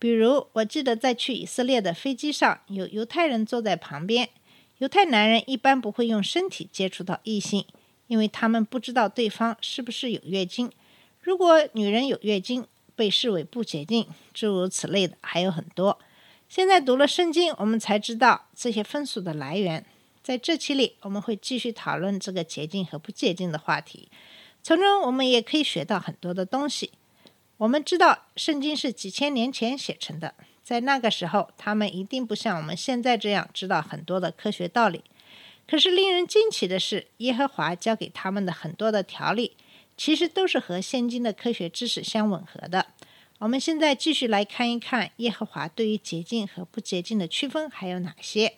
比如我记得在去以色列的飞机上，有犹太人坐在旁边。犹太男人一般不会用身体接触到异性，因为他们不知道对方是不是有月经。如果女人有月经，被视为不洁净，诸如此类的还有很多。现在读了圣经，我们才知道这些风俗的来源。在这期里，我们会继续讨论这个洁净和不洁净的话题。从中我们也可以学到很多的东西。我们知道圣经是几千年前写成的，在那个时候，他们一定不像我们现在这样知道很多的科学道理。可是令人惊奇的是，耶和华教给他们的很多的条例，其实都是和现今的科学知识相吻合的。我们现在继续来看一看耶和华对于洁净和不洁净的区分还有哪些。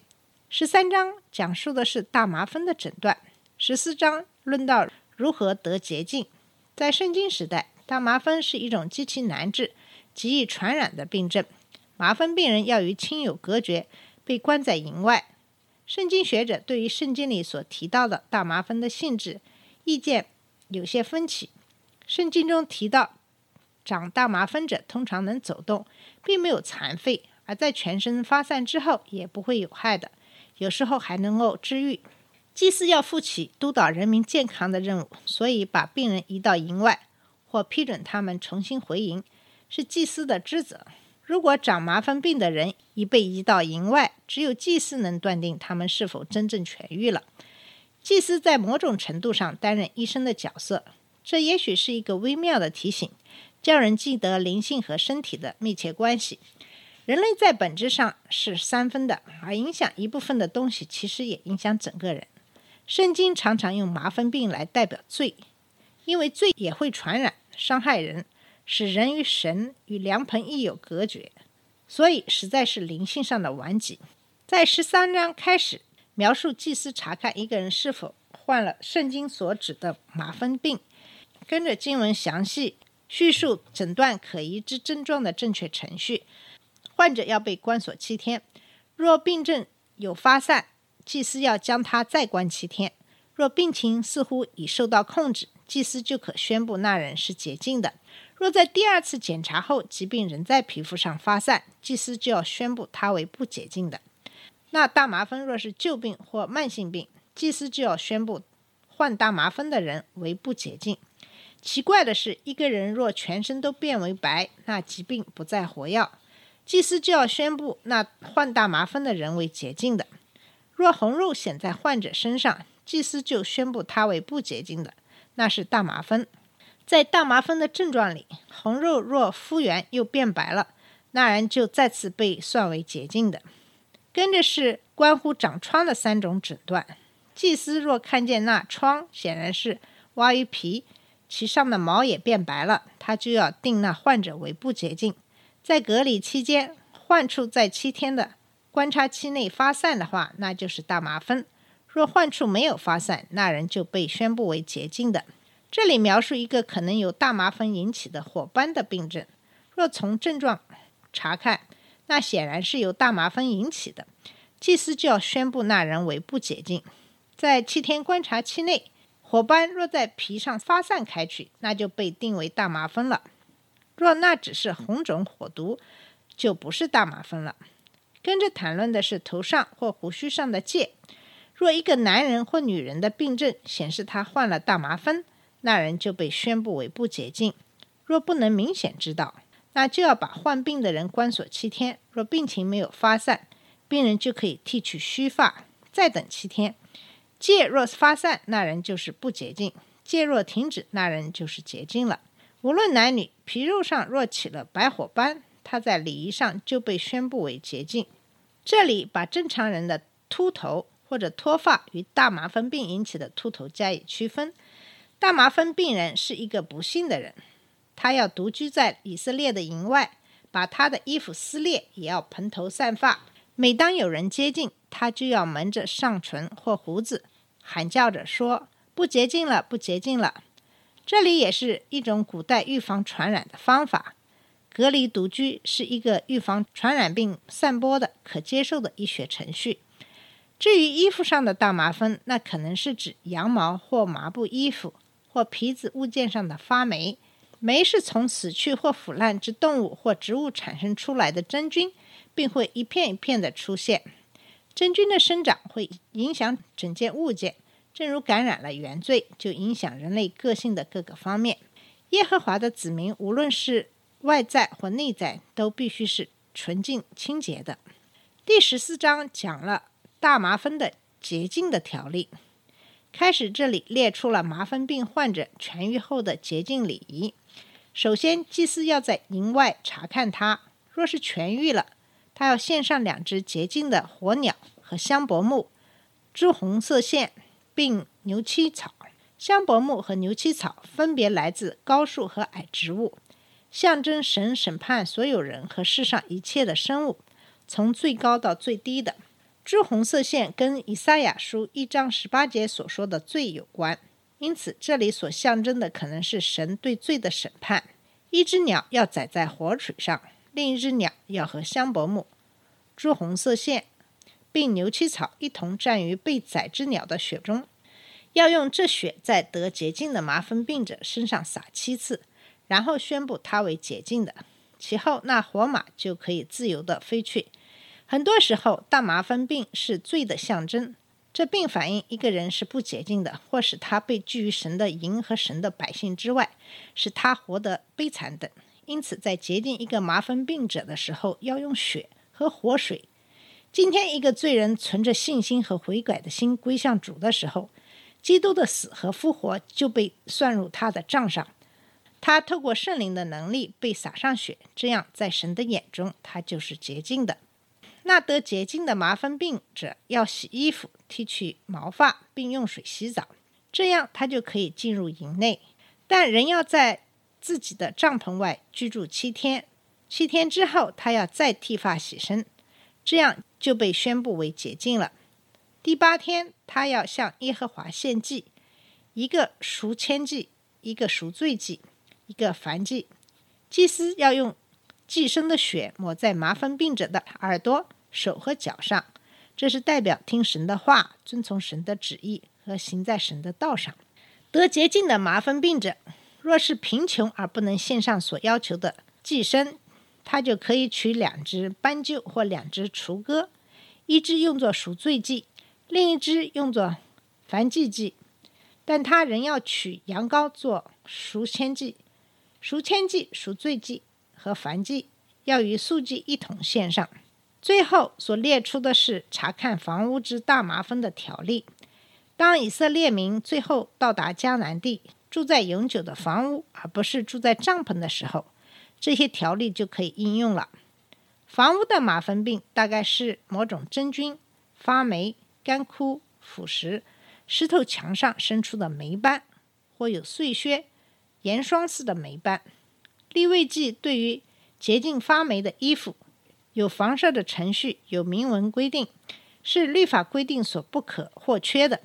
十三章讲述的是大麻风的诊断，十四章论到如何得洁净。在圣经时代，大麻风是一种极其难治、极易传染的病症。麻风病人要与亲友隔绝，被关在营外。圣经学者对于圣经里所提到的大麻风的性质意见有些分歧。圣经中提到，长大麻风者通常能走动，并没有残废，而在全身发散之后也不会有害的，有时候还能够治愈。祭司要负起督导人民健康的任务，所以把病人移到营外，或批准他们重新回营，是祭司的职责。如果长麻风病的人已被移到营外，只有祭司能断定他们是否真正痊愈了。祭司在某种程度上担任医生的角色，这也许是一个微妙的提醒，叫人记得灵性和身体的密切关系。人类在本质上是三分的，而影响一部分的东西，其实也影响整个人。圣经常常用麻风病来代表罪，因为罪也会传染、伤害人，使人与神与良朋益友隔绝，所以实在是灵性上的顽疾。在十三章开始描述祭司查看一个人是否患了圣经所指的麻风病，跟着经文详细叙述诊断可疑之症状的正确程序。患者要被关锁七天，若病症有发散。祭司要将他再关七天，若病情似乎已受到控制，祭司就可宣布那人是洁净的。若在第二次检查后疾病仍在皮肤上发散，祭司就要宣布他为不洁净的。那大麻风若是旧病或慢性病，祭司就要宣布患大麻风的人为不洁净。奇怪的是，一个人若全身都变为白，那疾病不再活跃，祭司就要宣布那患大麻风的人为洁净的。若红肉显在患者身上，祭司就宣布他为不洁净的，那是大麻风。在大麻风的症状里，红肉若复原又变白了，那人就再次被算为洁净的。跟着是关乎长疮的三种诊断。祭司若看见那疮显然是挖于皮，其上的毛也变白了，他就要定那患者为不洁净。在隔离期间，患处在七天的观察期内发散的话，那就是大麻风；若患处没有发散，那人就被宣布为洁净的。这里描述一个可能由大麻风引起的火斑的病症。若从症状查看，那显然是由大麻风引起的，祭司就要宣布那人为不洁净。在七天观察期内，火斑若在皮上发散开去，那就被定为大麻风了。若那只是红肿火毒，就不是大麻风了。跟着谈论的是头上或胡须上的疥。若一个男人或女人的病症显示他患了大麻风，那人就被宣布为不洁净。若不能明显知道，那就要把患病的人关锁七天。若病情没有发散，病人就可以剃去须发，再等七天。疥若发散，那人就是不洁净；疥若停止，那人就是洁净了。无论男女，皮肉上若起了白火斑，他在礼仪上就被宣布为洁净。这里把正常人的秃头或者脱发与大麻风病引起的秃头加以区分。大麻风病人是一个不幸的人，他要独居在以色列的营外，把他的衣服撕裂，也要蓬头散发。每当有人接近，他就要蒙着上唇或胡子，喊叫着说：“不洁净了，不洁净了。”这里也是一种古代预防传染的方法。隔离独居是一个预防传染病散播的可接受的医学程序。至于衣服上的大麻风，那可能是指羊毛或麻布衣服或皮子物件上的发霉。霉是从死去或腐烂之动物或植物产生出来的真菌，并会一片一片的出现。真菌的生长会影响整件物件，正如感染了原罪，就影响人类个性的各个方面。耶和华的子民，无论是外在或内在，都必须是纯净清洁的。第十四章讲了大麻风的洁净的条例。开始这里列出了麻风病患者痊愈后的洁净礼仪。首先，祭司要在营外查看他，若是痊愈了，他要献上两只洁净的火鸟和香柏木、朱红色线，并牛膝草。香柏木和牛膝草分别来自高树和矮植物，象征神审判所有人和世上一切的生物，从最高到最低的。朱红色线跟以赛亚书一章十八节所说的罪有关，因此这里所象征的可能是神对罪的审判。一只鸟要宰在火水上，另一只鸟要和香柏木、朱红色线并牛膝草一同站于被宰之鸟的血中，要用这血在得洁净的麻风病者身上撒七次，然后宣布他为洁净的。其后那火马就可以自由地飞去。很多时候，大麻风病是罪的象征。这并反映一个人是不洁净的，或使他被拒于神的营和神的百姓之外，使他活得悲惨等。因此，在洁净一个麻风病者的时候，要用血和活水。今天，一个罪人存着信心和悔改的心归向主的时候，基督的死和复活就被算入他的账上。他透过圣灵的能力被撒上血，这样在神的眼中，他就是洁净的。那得洁净的麻风病者要洗衣服、剃去毛发，并用水洗澡，这样他就可以进入营内。但人要在自己的帐篷外居住七天，七天之后他要再剃发洗身，这样就被宣布为洁净了。第八天他要向耶和华献祭，一个赎愆祭，一个赎罪祭，一个燔祭。祭司要用。寄生的血抹在麻风病者的耳朵、手和脚上，这是代表听神的话、遵从神的旨意和行在神的道上。得洁净的麻风病者，若是贫穷而不能献上所要求的寄生，他就可以取两只斑鸠或两只雏鸽，一只用作赎罪祭，另一只用作燔祭祭。但他仍要取羊羔做赎愆祭、赎愆祭、赎罪祭。和燔祭要与素祭一同献上。最后所列出的是查看房屋之大麻风的条例。当以色列民最后到达迦南地，住在永久的房屋，而不是住在帐篷的时候，这些条例就可以应用了。房屋的麻风病大概是某种真菌发霉、干枯、腐蚀，石头墙上生出的霉斑，或有碎屑、盐霜似的霉斑。立位记对于洁净发霉的衣服有防晒的程序有明文规定，是律法规定所不可或缺的。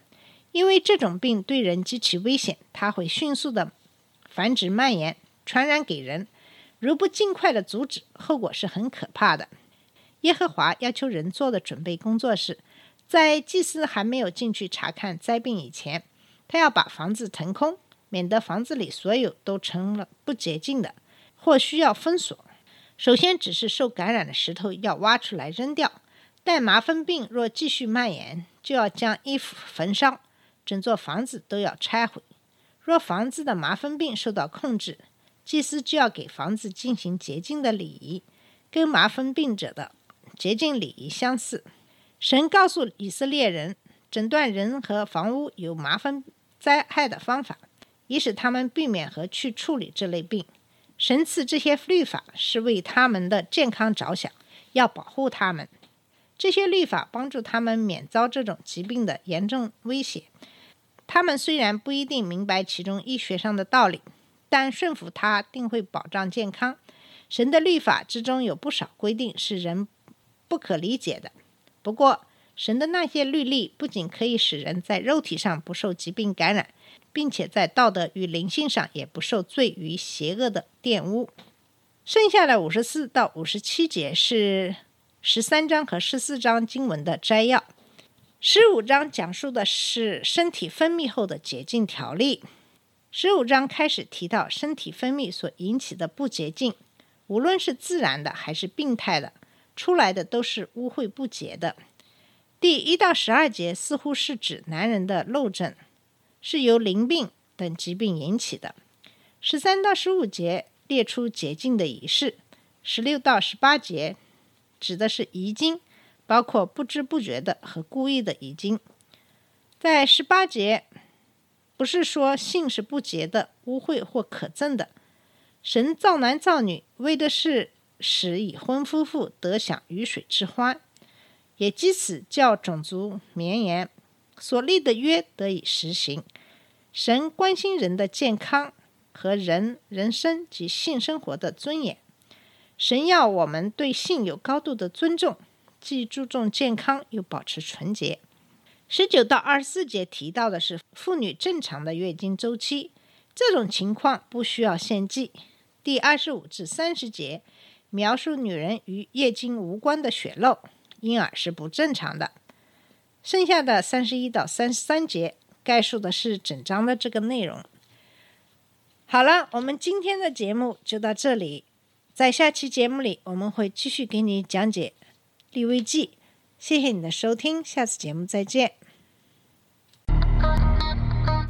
因为这种病对人极其危险，它会迅速的繁殖蔓延，传染给人。如不尽快的阻止，后果是很可怕的。耶和华要求人做的准备工作是，在祭司还没有进去查看灾病以前，他要把房子腾空，免得房子里所有都成了不洁净的。或需要封锁。首先，只是受感染的石头要挖出来扔掉。但麻风病若继续蔓延，就要将衣服焚烧，整座房子都要拆毁。若房子的麻风病受到控制，祭司就要给房子进行洁净的礼仪，跟麻风病者的洁净礼仪相似。神告诉以色列人，诊断人和房屋有麻风灾害的方法，以使他们避免和去处理这类病。神赐这些律法是为他们的健康着想，要保护他们。这些律法帮助他们免遭这种疾病的严重威胁。他们虽然不一定明白其中医学上的道理，但顺服他定会保障健康。神的律法之中有不少规定是人不可理解的。不过，神的那些律例不仅可以使人在肉体上不受疾病感染，并且在道德与灵性上也不受罪与邪恶的玷污。剩下的五十四到五十七节是十三章和十四章经文的摘要。十五章讲述的是身体分泌后的洁净条例。十五章开始提到身体分泌所引起的不洁净，无论是自然的还是病态的，出来的都是污秽不洁的。第一到十二节似乎是指男人的漏症，是由淋病等疾病引起的。十三到十五节列出洁净的仪式。十六到十八节指的是遗精。包括不知不觉的和故意的遗精，在十八节，不是说性是不洁的、污秽或可憎的。神造男造女，为的是使已婚夫妇得享鱼水之欢，也藉此叫种族绵延，所立的约得以实行。神关心人的健康和人人生及性生活的尊严。神要我们对性有高度的尊重。既注重健康，又保持纯洁。十九到二十四节提到的是妇女正常的月经周期，这种情况不需要献祭。第二十五至三十节描述女人与月经无关的血漏，因而是不正常的。剩下的三十一到三十三节概述的是整章的这个内容。好了，我们今天的节目就到这里，在下期节目里我们会继续给你讲解。立位记，谢谢你的收听，下次节目再见。